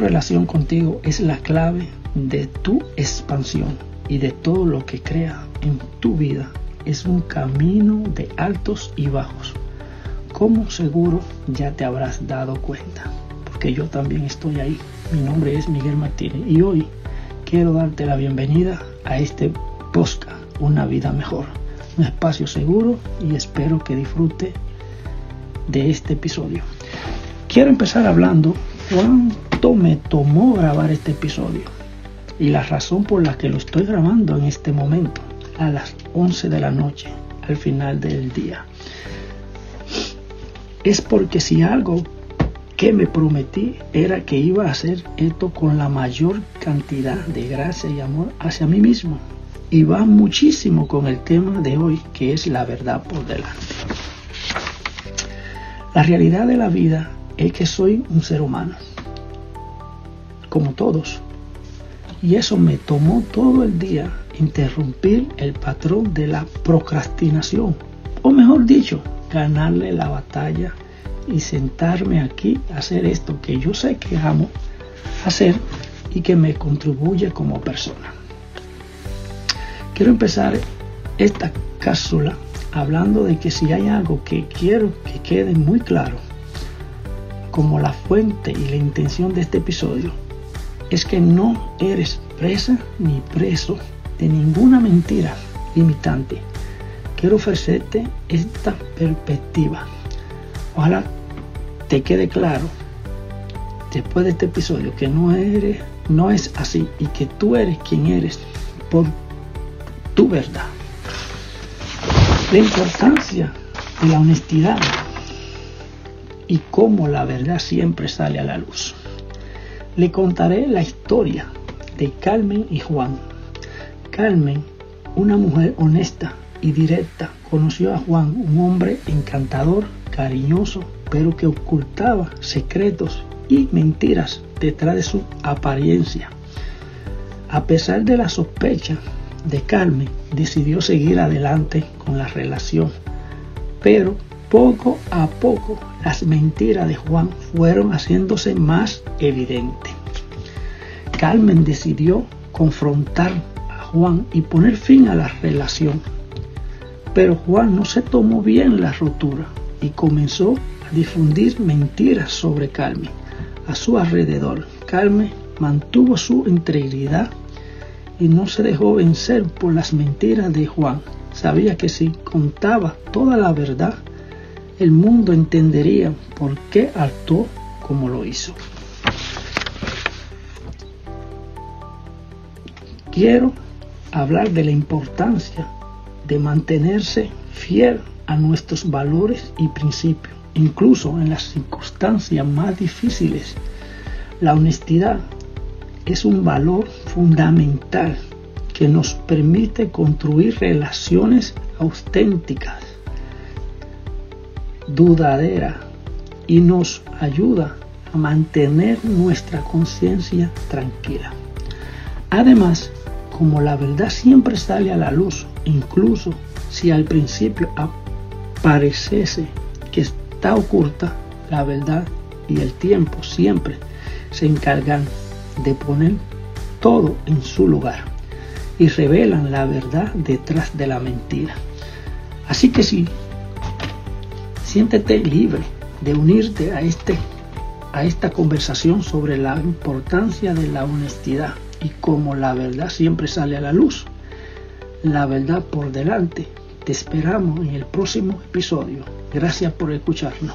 relación contigo es la clave de tu expansión y de todo lo que crea en tu vida. Es un camino de altos y bajos. Como seguro ya te habrás dado cuenta, porque yo también estoy ahí. Mi nombre es Miguel Martínez y hoy quiero darte la bienvenida a este podcast, Una vida mejor, un espacio seguro y espero que disfrute de este episodio. Quiero empezar hablando me tomó grabar este episodio y la razón por la que lo estoy grabando en este momento, a las 11 de la noche, al final del día. Es porque si algo que me prometí era que iba a hacer esto con la mayor cantidad de gracia y amor hacia mí mismo. Y va muchísimo con el tema de hoy, que es la verdad por delante. La realidad de la vida es que soy un ser humano, como todos. Y eso me tomó todo el día interrumpir el patrón de la procrastinación, o mejor dicho, ganarle la batalla y sentarme aquí a hacer esto que yo sé que amo hacer y que me contribuye como persona. Quiero empezar esta cápsula hablando de que si hay algo que quiero que quede muy claro, como la fuente y la intención de este episodio, es que no eres presa ni preso de ninguna mentira limitante. Quiero ofrecerte esta perspectiva. Ojalá te quede claro después de este episodio que no eres, no es así y que tú eres quien eres por tu verdad. La importancia de la honestidad y cómo la verdad siempre sale a la luz. Le contaré la historia de Carmen y Juan. Carmen, una mujer honesta y directa, conoció a Juan, un hombre encantador, cariñoso, pero que ocultaba secretos y mentiras detrás de su apariencia. A pesar de la sospecha de Carmen, decidió seguir adelante con la relación, pero poco a poco las mentiras de Juan fueron haciéndose más evidentes. Carmen decidió confrontar a Juan y poner fin a la relación. Pero Juan no se tomó bien la rotura y comenzó a difundir mentiras sobre Carmen a su alrededor. Carmen mantuvo su integridad y no se dejó vencer por las mentiras de Juan. Sabía que si contaba toda la verdad, el mundo entendería por qué actuó como lo hizo. Quiero hablar de la importancia de mantenerse fiel a nuestros valores y principios, incluso en las circunstancias más difíciles. La honestidad es un valor fundamental que nos permite construir relaciones auténticas, dudaderas y nos ayuda a mantener nuestra conciencia tranquila. Además, como la verdad siempre sale a la luz, incluso si al principio pareciese que está oculta, la verdad y el tiempo siempre se encargan de poner todo en su lugar y revelan la verdad detrás de la mentira. Así que sí, siéntete libre de unirte a, este, a esta conversación sobre la importancia de la honestidad y cómo la verdad siempre sale a la luz. La verdad por delante. Te esperamos en el próximo episodio. Gracias por escucharnos.